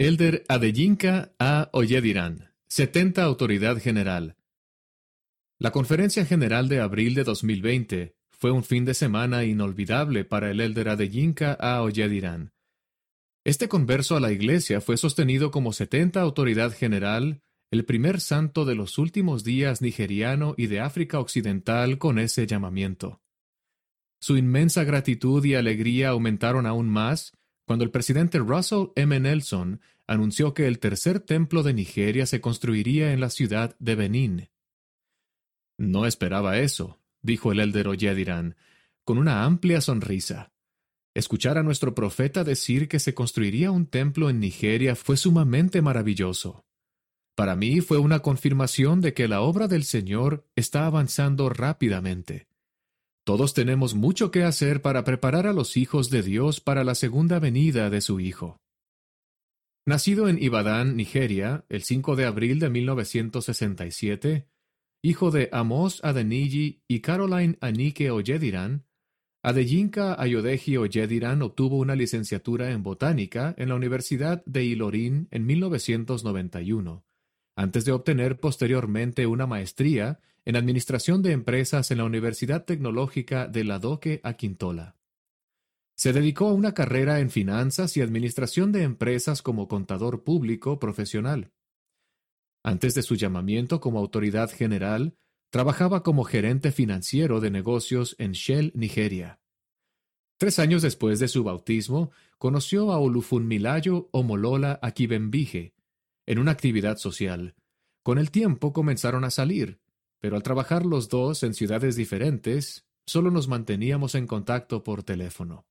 Elder Adeyinka A. Oyediran, 70 Autoridad General. La Conferencia General de abril de 2020 fue un fin de semana inolvidable para el Elder Adeyinka A. Oyediran. Este converso a la Iglesia fue sostenido como 70 Autoridad General, el primer santo de los últimos días nigeriano y de África Occidental con ese llamamiento. Su inmensa gratitud y alegría aumentaron aún más cuando el presidente Russell M. Nelson anunció que el tercer templo de Nigeria se construiría en la ciudad de Benín. No esperaba eso, dijo el elder Oyediran, con una amplia sonrisa. Escuchar a nuestro profeta decir que se construiría un templo en Nigeria fue sumamente maravilloso. Para mí fue una confirmación de que la obra del Señor está avanzando rápidamente. Todos tenemos mucho que hacer para preparar a los hijos de Dios para la segunda venida de su Hijo. Nacido en Ibadan, Nigeria, el 5 de abril de 1967, hijo de Amos Adeniji y Caroline Anike Oyediran, Adeyinka Ayodeji Oyediran obtuvo una licenciatura en botánica en la Universidad de Ilorin en 1991, antes de obtener posteriormente una maestría en Administración de Empresas en la Universidad Tecnológica de Ladoque Quintola. Se dedicó a una carrera en finanzas y administración de empresas como contador público profesional. Antes de su llamamiento como autoridad general, trabajaba como gerente financiero de negocios en Shell, Nigeria. Tres años después de su bautismo, conoció a Olufunmilayo Omolola Akibembije en una actividad social. Con el tiempo comenzaron a salir, pero al trabajar los dos en ciudades diferentes, solo nos manteníamos en contacto por teléfono.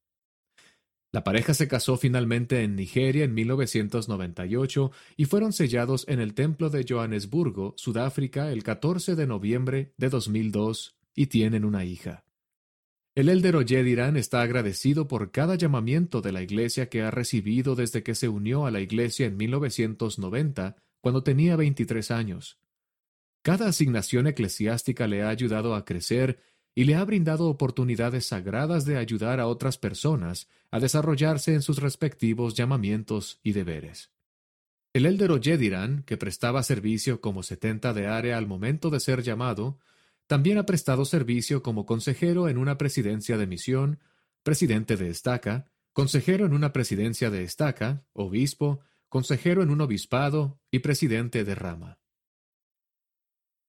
La pareja se casó finalmente en Nigeria en 1998 y fueron sellados en el Templo de Johannesburgo, Sudáfrica, el 14 de noviembre de 2002 y tienen una hija. El elder Oyediran está agradecido por cada llamamiento de la iglesia que ha recibido desde que se unió a la iglesia en 1990, cuando tenía 23 años. Cada asignación eclesiástica le ha ayudado a crecer y le ha brindado oportunidades sagradas de ayudar a otras personas a desarrollarse en sus respectivos llamamientos y deberes. El elder Oyediran, que prestaba servicio como setenta de área al momento de ser llamado, también ha prestado servicio como consejero en una presidencia de misión, presidente de estaca, consejero en una presidencia de estaca, obispo, consejero en un obispado y presidente de rama.